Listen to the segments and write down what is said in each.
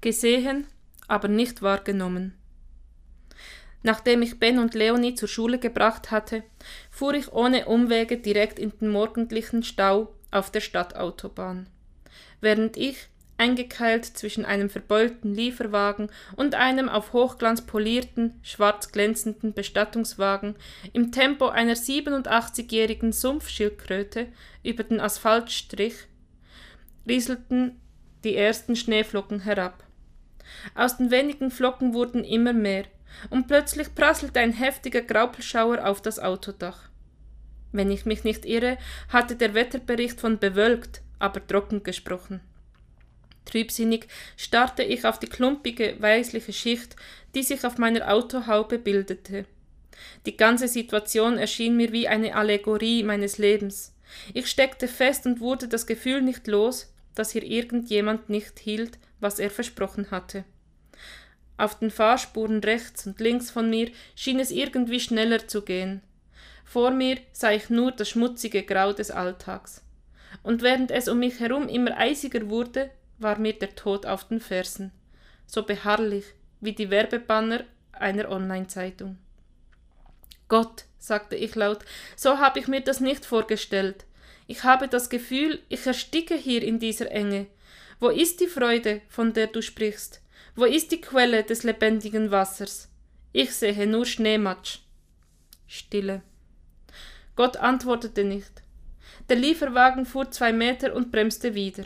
Gesehen, aber nicht wahrgenommen. Nachdem ich Ben und Leonie zur Schule gebracht hatte, fuhr ich ohne Umwege direkt in den morgendlichen Stau auf der Stadtautobahn. Während ich, eingekeilt zwischen einem verbeulten Lieferwagen und einem auf Hochglanz polierten, schwarz glänzenden Bestattungswagen, im Tempo einer 87-jährigen Sumpfschildkröte über den Asphalt strich, rieselten die ersten Schneeflocken herab. Aus den wenigen Flocken wurden immer mehr, und plötzlich prasselte ein heftiger Graupelschauer auf das Autodach. Wenn ich mich nicht irre, hatte der Wetterbericht von bewölkt, aber trocken gesprochen. Trübsinnig starrte ich auf die klumpige, weißliche Schicht, die sich auf meiner Autohaube bildete. Die ganze Situation erschien mir wie eine Allegorie meines Lebens. Ich steckte fest und wurde das Gefühl nicht los, dass hier irgendjemand nicht hielt, was er versprochen hatte. Auf den Fahrspuren rechts und links von mir schien es irgendwie schneller zu gehen. Vor mir sah ich nur das schmutzige Grau des Alltags. Und während es um mich herum immer eisiger wurde, war mir der Tod auf den Fersen, so beharrlich wie die Werbebanner einer Online-Zeitung. Gott, sagte ich laut, so habe ich mir das nicht vorgestellt. Ich habe das Gefühl, ich ersticke hier in dieser Enge. Wo ist die Freude, von der du sprichst? Wo ist die Quelle des lebendigen Wassers? Ich sehe nur Schneematsch. Stille. Gott antwortete nicht. Der Lieferwagen fuhr zwei Meter und bremste wieder.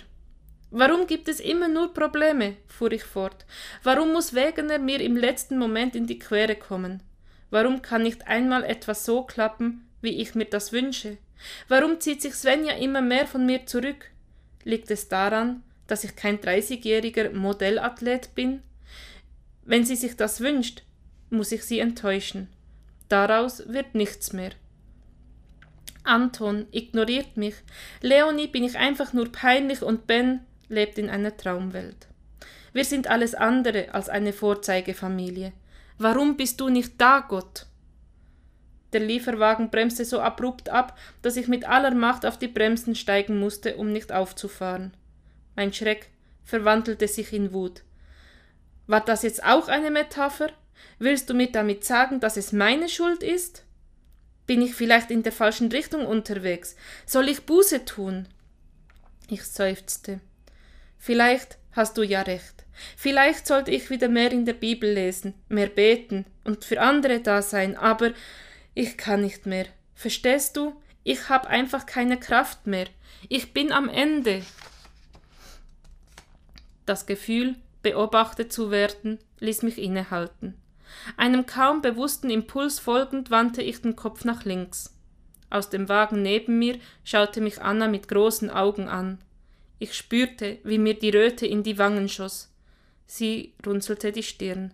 Warum gibt es immer nur Probleme? fuhr ich fort. Warum muss Wegener mir im letzten Moment in die Quere kommen? Warum kann nicht einmal etwas so klappen, wie ich mir das wünsche? Warum zieht sich Svenja immer mehr von mir zurück? Liegt es daran, dass ich kein 30-jähriger Modellathlet bin? Wenn sie sich das wünscht, muss ich sie enttäuschen. Daraus wird nichts mehr. Anton ignoriert mich. Leonie bin ich einfach nur peinlich und Ben lebt in einer Traumwelt. Wir sind alles andere als eine Vorzeigefamilie. Warum bist du nicht da, Gott? Der Lieferwagen bremste so abrupt ab, dass ich mit aller Macht auf die Bremsen steigen musste, um nicht aufzufahren. Mein Schreck verwandelte sich in Wut. War das jetzt auch eine Metapher? Willst du mir damit sagen, dass es meine Schuld ist? Bin ich vielleicht in der falschen Richtung unterwegs? Soll ich Buße tun? Ich seufzte. Vielleicht hast du ja recht. Vielleicht sollte ich wieder mehr in der Bibel lesen, mehr beten und für andere da sein, aber ich kann nicht mehr. Verstehst du? Ich habe einfach keine Kraft mehr. Ich bin am Ende. Das Gefühl, beobachtet zu werden, ließ mich innehalten. Einem kaum bewussten Impuls folgend wandte ich den Kopf nach links. Aus dem Wagen neben mir schaute mich Anna mit großen Augen an. Ich spürte, wie mir die Röte in die Wangen schoss. Sie runzelte die Stirn.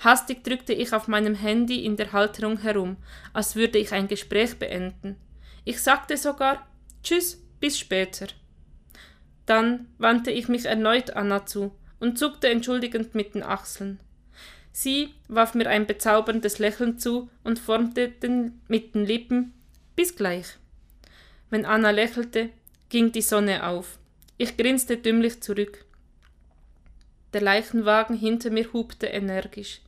Hastig drückte ich auf meinem Handy in der Halterung herum, als würde ich ein Gespräch beenden. Ich sagte sogar Tschüss, bis später. Dann wandte ich mich erneut Anna zu und zuckte entschuldigend mit den Achseln. Sie warf mir ein bezauberndes Lächeln zu und formte den, mit den Lippen Bis gleich. Wenn Anna lächelte, ging die Sonne auf. Ich grinste dümmlich zurück. Der Leichenwagen hinter mir hupte energisch.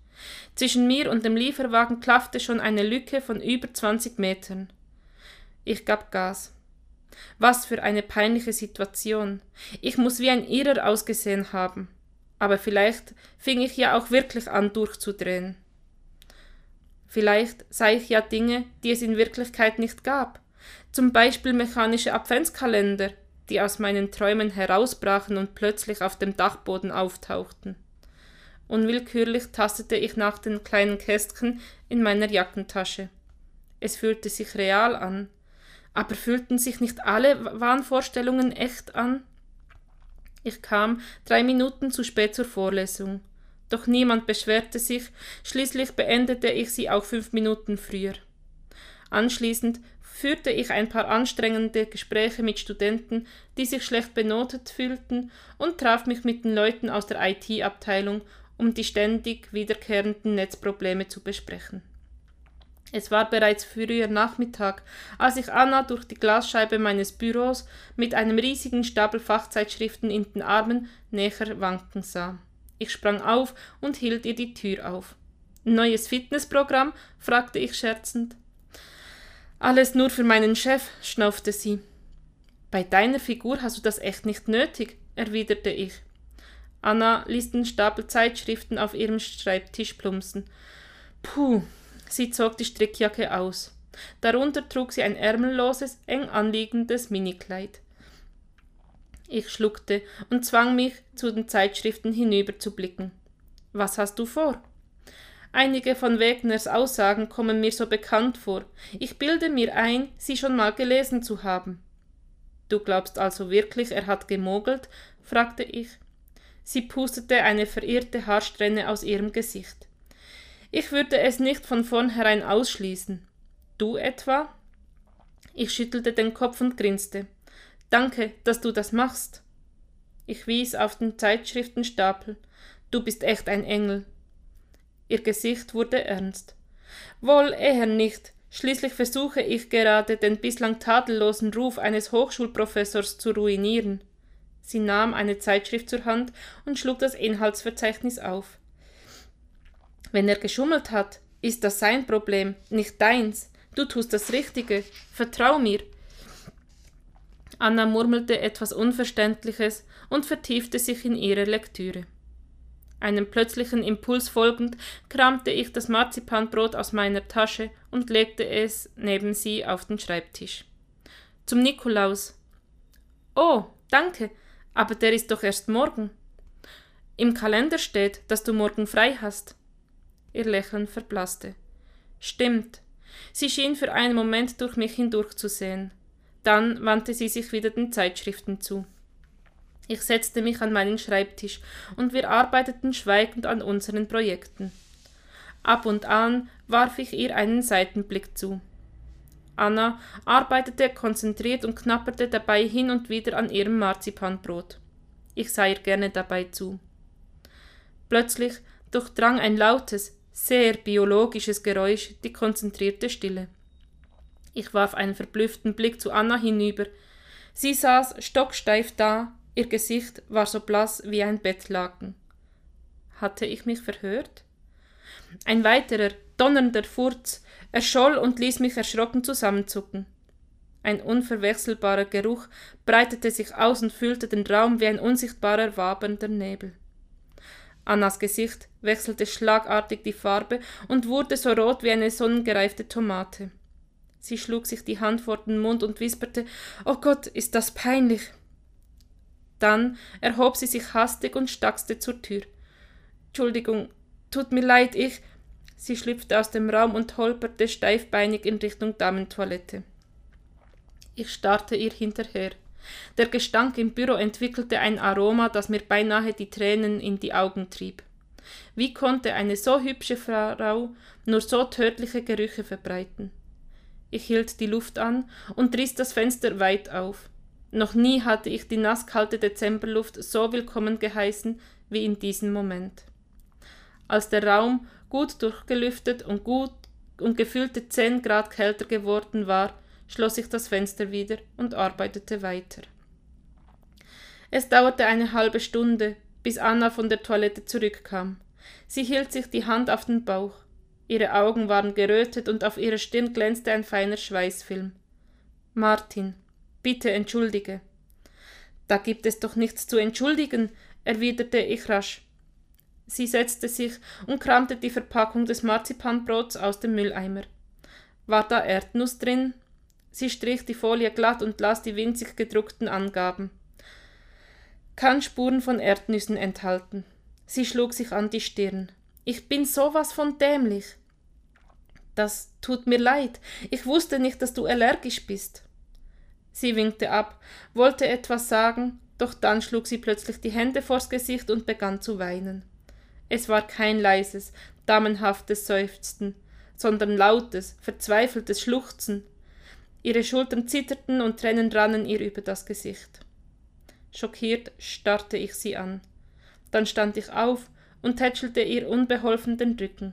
Zwischen mir und dem Lieferwagen klaffte schon eine Lücke von über 20 Metern. Ich gab Gas. Was für eine peinliche Situation. Ich muss wie ein Irrer ausgesehen haben. Aber vielleicht fing ich ja auch wirklich an durchzudrehen. Vielleicht sah ich ja Dinge, die es in Wirklichkeit nicht gab. Zum Beispiel mechanische Adventskalender, die aus meinen Träumen herausbrachen und plötzlich auf dem Dachboden auftauchten. Unwillkürlich tastete ich nach den kleinen Kästchen in meiner Jackentasche. Es fühlte sich real an, aber fühlten sich nicht alle Wahnvorstellungen echt an? Ich kam drei Minuten zu spät zur Vorlesung. Doch niemand beschwerte sich, schließlich beendete ich sie auch fünf Minuten früher. Anschließend führte ich ein paar anstrengende Gespräche mit Studenten, die sich schlecht benotet fühlten, und traf mich mit den Leuten aus der IT-Abteilung, um die ständig wiederkehrenden Netzprobleme zu besprechen. Es war bereits früher Nachmittag, als ich Anna durch die Glasscheibe meines Büros mit einem riesigen Stapel Fachzeitschriften in den Armen näher wanken sah. Ich sprang auf und hielt ihr die Tür auf. Neues Fitnessprogramm? fragte ich scherzend. Alles nur für meinen Chef, schnaufte sie. Bei deiner Figur hast du das echt nicht nötig, erwiderte ich. Anna ließ den Stapel Zeitschriften auf ihrem Schreibtisch plumpsen. Puh, sie zog die Strickjacke aus. Darunter trug sie ein ärmelloses, eng anliegendes Minikleid. Ich schluckte und zwang mich, zu den Zeitschriften hinüberzublicken. Was hast du vor? Einige von Wegners Aussagen kommen mir so bekannt vor. Ich bilde mir ein, sie schon mal gelesen zu haben. Du glaubst also wirklich, er hat gemogelt? fragte ich. Sie pustete eine verirrte Haarsträhne aus ihrem Gesicht. Ich würde es nicht von vornherein ausschließen. Du etwa? Ich schüttelte den Kopf und grinste. Danke, dass du das machst. Ich wies auf den Zeitschriftenstapel. Du bist echt ein Engel. Ihr Gesicht wurde ernst. Wohl eher nicht. Schließlich versuche ich gerade, den bislang tadellosen Ruf eines Hochschulprofessors zu ruinieren. Sie nahm eine Zeitschrift zur Hand und schlug das Inhaltsverzeichnis auf. Wenn er geschummelt hat, ist das sein Problem, nicht deins. Du tust das Richtige. Vertrau mir. Anna murmelte etwas Unverständliches und vertiefte sich in ihre Lektüre. Einem plötzlichen Impuls folgend kramte ich das Marzipanbrot aus meiner Tasche und legte es neben sie auf den Schreibtisch. Zum Nikolaus. Oh, danke, aber der ist doch erst morgen. Im Kalender steht, dass du morgen frei hast. Ihr Lächeln verblasste. Stimmt. Sie schien für einen Moment durch mich hindurchzusehen. Dann wandte sie sich wieder den Zeitschriften zu. Ich setzte mich an meinen Schreibtisch und wir arbeiteten schweigend an unseren Projekten. Ab und an warf ich ihr einen Seitenblick zu. Anna arbeitete konzentriert und knapperte dabei hin und wieder an ihrem Marzipanbrot. Ich sah ihr gerne dabei zu. Plötzlich durchdrang ein lautes, sehr biologisches Geräusch die konzentrierte Stille. Ich warf einen verblüfften Blick zu Anna hinüber. Sie saß stocksteif da, ihr Gesicht war so blass wie ein Bettlaken. Hatte ich mich verhört? Ein weiterer, donnernder Furz erscholl und ließ mich erschrocken zusammenzucken. Ein unverwechselbarer Geruch breitete sich aus und füllte den Raum wie ein unsichtbarer wabernder Nebel. Annas Gesicht wechselte schlagartig die Farbe und wurde so rot wie eine sonnengereifte Tomate. Sie schlug sich die Hand vor den Mund und wisperte Oh Gott, ist das peinlich. Dann erhob sie sich hastig und stackste zur Tür. Entschuldigung, tut mir leid, ich. Sie schlüpfte aus dem Raum und holperte steifbeinig in Richtung Damentoilette. Ich starrte ihr hinterher. Der Gestank im Büro entwickelte ein Aroma, das mir beinahe die Tränen in die Augen trieb. Wie konnte eine so hübsche Frau nur so tödliche Gerüche verbreiten? Ich hielt die Luft an und riss das Fenster weit auf. Noch nie hatte ich die nasskalte Dezemberluft so willkommen geheißen wie in diesem Moment. Als der Raum gut durchgelüftet und gut und gefühlte zehn Grad kälter geworden war, schloss ich das Fenster wieder und arbeitete weiter. Es dauerte eine halbe Stunde, bis Anna von der Toilette zurückkam. Sie hielt sich die Hand auf den Bauch. Ihre Augen waren gerötet und auf ihrer Stirn glänzte ein feiner Schweißfilm. Martin, bitte entschuldige. Da gibt es doch nichts zu entschuldigen, erwiderte ich rasch. Sie setzte sich und kramte die Verpackung des Marzipanbrots aus dem Mülleimer. War da Erdnuss drin? Sie strich die Folie glatt und las die winzig gedruckten Angaben. Kann Spuren von Erdnüssen enthalten. Sie schlug sich an die Stirn. Ich bin sowas von dämlich. Das tut mir leid. Ich wusste nicht, dass du allergisch bist. Sie winkte ab, wollte etwas sagen, doch dann schlug sie plötzlich die Hände vors Gesicht und begann zu weinen. Es war kein leises, damenhaftes Seufzen, sondern lautes, verzweifeltes Schluchzen. Ihre Schultern zitterten und Tränen rannen ihr über das Gesicht. Schockiert starrte ich sie an. Dann stand ich auf und tätschelte ihr unbeholfen den Rücken.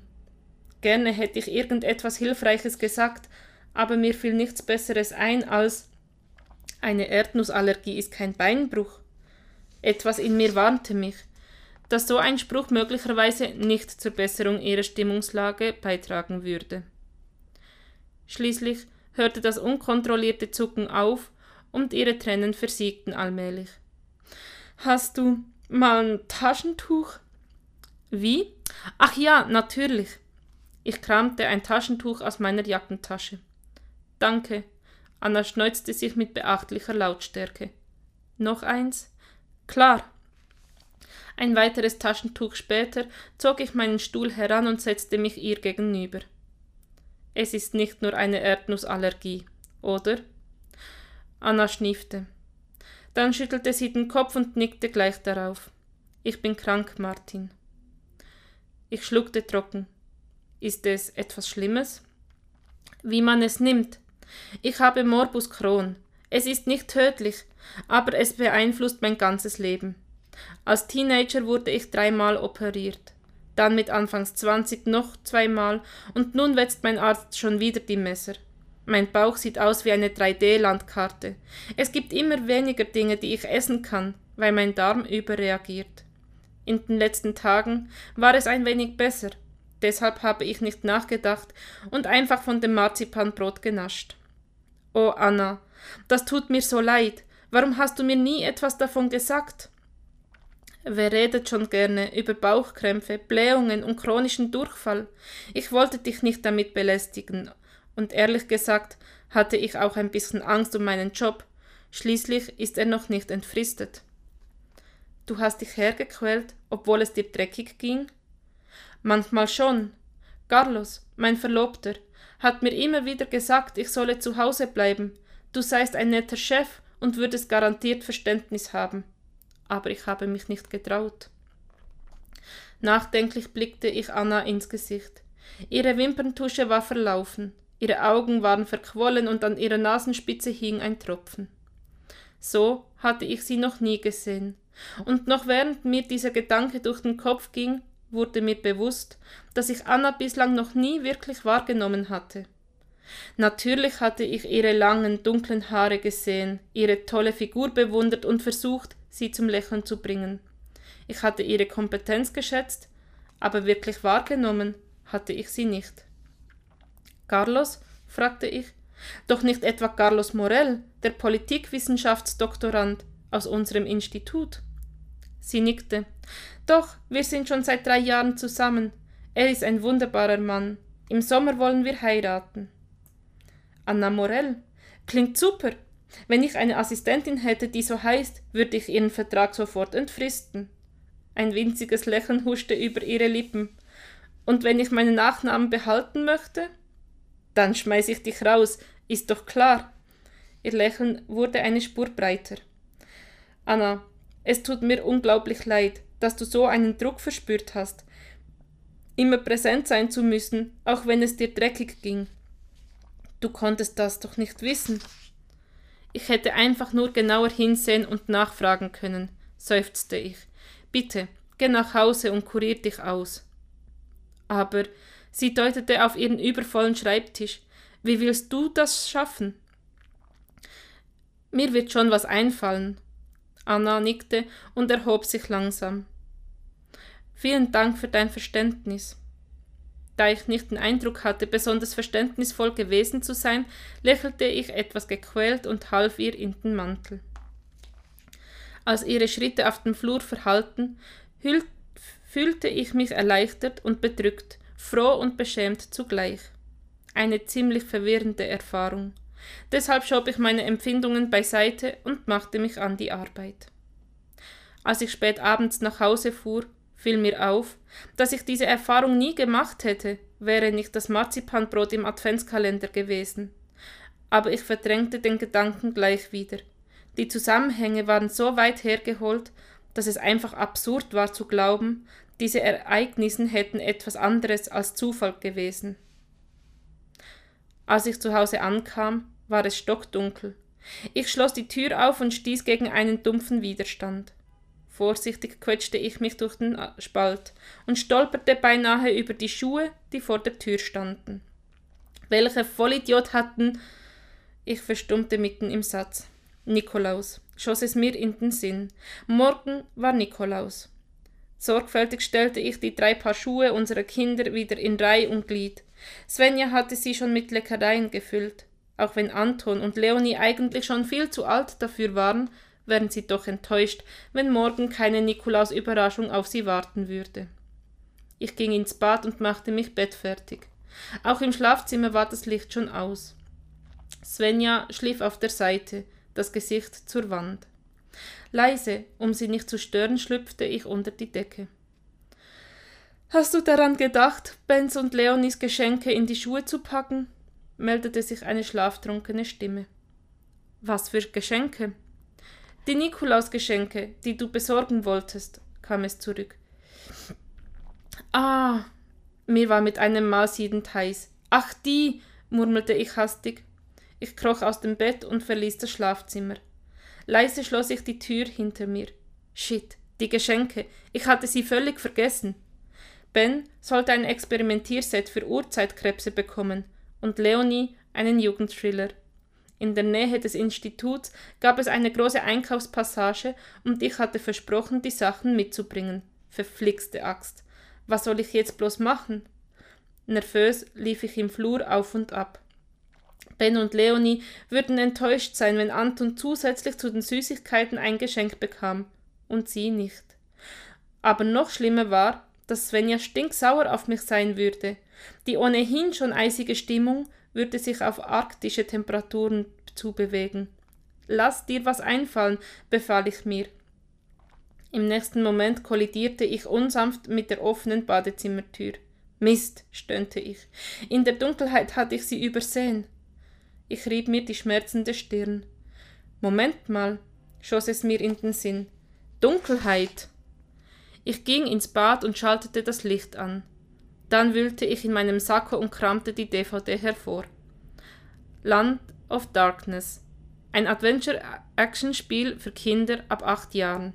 Gerne hätte ich irgendetwas Hilfreiches gesagt, aber mir fiel nichts Besseres ein als eine Erdnussallergie ist kein Beinbruch. Etwas in mir warnte mich. dass so ein Spruch möglicherweise nicht zur Besserung ihrer Stimmungslage beitragen würde. Schließlich hörte das unkontrollierte Zucken auf und ihre Tränen versiegten allmählich. Hast du mal ein Taschentuch? Wie? Ach ja, natürlich. Ich kramte ein Taschentuch aus meiner Jackentasche. Danke. Anna schneuzte sich mit beachtlicher Lautstärke. Noch eins? Klar. Ein weiteres Taschentuch später zog ich meinen Stuhl heran und setzte mich ihr gegenüber. Es ist nicht nur eine Erdnussallergie, oder? Anna schniefte. Dann schüttelte sie den Kopf und nickte gleich darauf. Ich bin krank, Martin. Ich schluckte trocken. Ist es etwas Schlimmes? Wie man es nimmt. Ich habe Morbus Crohn. Es ist nicht tödlich, aber es beeinflusst mein ganzes Leben. Als Teenager wurde ich dreimal operiert, dann mit Anfangs 20 noch zweimal und nun wetzt mein Arzt schon wieder die Messer. Mein Bauch sieht aus wie eine 3D-Landkarte. Es gibt immer weniger Dinge, die ich essen kann, weil mein Darm überreagiert. In den letzten Tagen war es ein wenig besser, deshalb habe ich nicht nachgedacht und einfach von dem Marzipanbrot genascht. Oh Anna, das tut mir so leid. Warum hast du mir nie etwas davon gesagt? Wer redet schon gerne über Bauchkrämpfe, Blähungen und chronischen Durchfall? Ich wollte dich nicht damit belästigen und ehrlich gesagt hatte ich auch ein bisschen Angst um meinen Job. Schließlich ist er noch nicht entfristet. Du hast dich hergequält, obwohl es dir dreckig ging? Manchmal schon. Carlos, mein Verlobter, hat mir immer wieder gesagt, ich solle zu Hause bleiben. Du seist ein netter Chef und würdest garantiert Verständnis haben. Aber ich habe mich nicht getraut. Nachdenklich blickte ich Anna ins Gesicht. Ihre Wimperntusche war verlaufen. Ihre Augen waren verquollen und an ihrer Nasenspitze hing ein Tropfen. So hatte ich sie noch nie gesehen. Und noch während mir dieser Gedanke durch den Kopf ging, wurde mir bewusst, dass ich Anna bislang noch nie wirklich wahrgenommen hatte. Natürlich hatte ich ihre langen, dunklen Haare gesehen, ihre tolle Figur bewundert und versucht, sie zum Lächeln zu bringen. Ich hatte ihre Kompetenz geschätzt, aber wirklich wahrgenommen hatte ich sie nicht. Carlos? fragte ich. Doch nicht etwa Carlos Morel, der Politikwissenschaftsdoktorand aus unserem Institut. Sie nickte. Doch, wir sind schon seit drei Jahren zusammen. Er ist ein wunderbarer Mann. Im Sommer wollen wir heiraten. Anna Morel. Klingt super. Wenn ich eine Assistentin hätte, die so heißt, würde ich ihren Vertrag sofort entfristen. Ein winziges Lächeln huschte über ihre Lippen. Und wenn ich meinen Nachnamen behalten möchte? Dann schmeiß ich dich raus, ist doch klar. Ihr Lächeln wurde eine Spur breiter. Anna, es tut mir unglaublich leid, dass du so einen Druck verspürt hast, immer präsent sein zu müssen, auch wenn es dir dreckig ging. Du konntest das doch nicht wissen. Ich hätte einfach nur genauer hinsehen und nachfragen können, seufzte ich. Bitte, geh nach Hause und kurier dich aus. Aber Sie deutete auf ihren übervollen Schreibtisch. Wie willst du das schaffen? Mir wird schon was einfallen. Anna nickte und erhob sich langsam. Vielen Dank für dein Verständnis. Da ich nicht den Eindruck hatte, besonders verständnisvoll gewesen zu sein, lächelte ich etwas gequält und half ihr in den Mantel. Als ihre Schritte auf dem Flur verhallten, fühlte ich mich erleichtert und bedrückt, froh und beschämt zugleich. Eine ziemlich verwirrende Erfahrung. Deshalb schob ich meine Empfindungen beiseite und machte mich an die Arbeit. Als ich spät abends nach Hause fuhr, fiel mir auf, dass ich diese Erfahrung nie gemacht hätte, wäre nicht das Marzipanbrot im Adventskalender gewesen. Aber ich verdrängte den Gedanken gleich wieder. Die Zusammenhänge waren so weit hergeholt, dass es einfach absurd war zu glauben, diese Ereignisse hätten etwas anderes als Zufall gewesen. Als ich zu Hause ankam, war es stockdunkel. Ich schloss die Tür auf und stieß gegen einen dumpfen Widerstand. Vorsichtig quetschte ich mich durch den Spalt und stolperte beinahe über die Schuhe, die vor der Tür standen. Welcher Vollidiot hatten. Ich verstummte mitten im Satz. Nikolaus, schoss es mir in den Sinn. Morgen war Nikolaus. Sorgfältig stellte ich die drei Paar Schuhe unserer Kinder wieder in Reih und Glied. Svenja hatte sie schon mit Leckereien gefüllt. Auch wenn Anton und Leonie eigentlich schon viel zu alt dafür waren, wären sie doch enttäuscht, wenn morgen keine Nikolaus-Überraschung auf sie warten würde. Ich ging ins Bad und machte mich bettfertig. Auch im Schlafzimmer war das Licht schon aus. Svenja schlief auf der Seite, das Gesicht zur Wand. Leise, um sie nicht zu stören, schlüpfte ich unter die Decke. Hast du daran gedacht, Benz und Leonis Geschenke in die Schuhe zu packen? meldete sich eine schlaftrunkene Stimme. Was für Geschenke? Die Nikolausgeschenke, die du besorgen wolltest, kam es zurück. Ah, mir war mit einem Mal siedend heiß. Ach, die, murmelte ich hastig. Ich kroch aus dem Bett und verließ das Schlafzimmer. Leise schloss ich die Tür hinter mir. Shit, die Geschenke. Ich hatte sie völlig vergessen. Ben sollte ein Experimentierset für Urzeitkrebse bekommen und Leonie einen Jugendthriller. In der Nähe des Instituts gab es eine große Einkaufspassage und ich hatte versprochen, die Sachen mitzubringen. Verflixte Axt. Was soll ich jetzt bloß machen? Nervös lief ich im Flur auf und ab. Ben und Leonie würden enttäuscht sein, wenn Anton zusätzlich zu den Süßigkeiten ein Geschenk bekam und sie nicht. Aber noch schlimmer war, dass Svenja stinksauer auf mich sein würde. Die ohnehin schon eisige Stimmung würde sich auf arktische Temperaturen zubewegen. Lass dir was einfallen, befahl ich mir. Im nächsten Moment kollidierte ich unsanft mit der offenen Badezimmertür. Mist, stöhnte ich. In der Dunkelheit hatte ich sie übersehen. Ich rieb mir die schmerzende Stirn. Moment mal, schoss es mir in den Sinn. Dunkelheit. Ich ging ins Bad und schaltete das Licht an. Dann wühlte ich in meinem Sakko und kramte die DVD hervor. Land of Darkness. Ein Adventure-Action-Spiel für Kinder ab acht Jahren.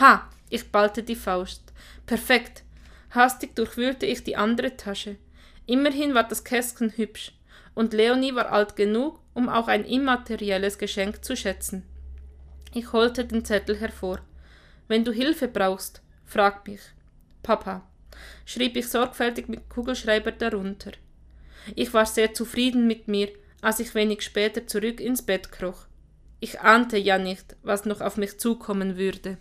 Ha! Ich ballte die Faust. Perfekt. Hastig durchwühlte ich die andere Tasche. Immerhin war das Kästchen hübsch und Leonie war alt genug, um auch ein immaterielles Geschenk zu schätzen. Ich holte den Zettel hervor. Wenn du Hilfe brauchst, frag mich. Papa, schrieb ich sorgfältig mit Kugelschreiber darunter. Ich war sehr zufrieden mit mir, als ich wenig später zurück ins Bett kroch. Ich ahnte ja nicht, was noch auf mich zukommen würde.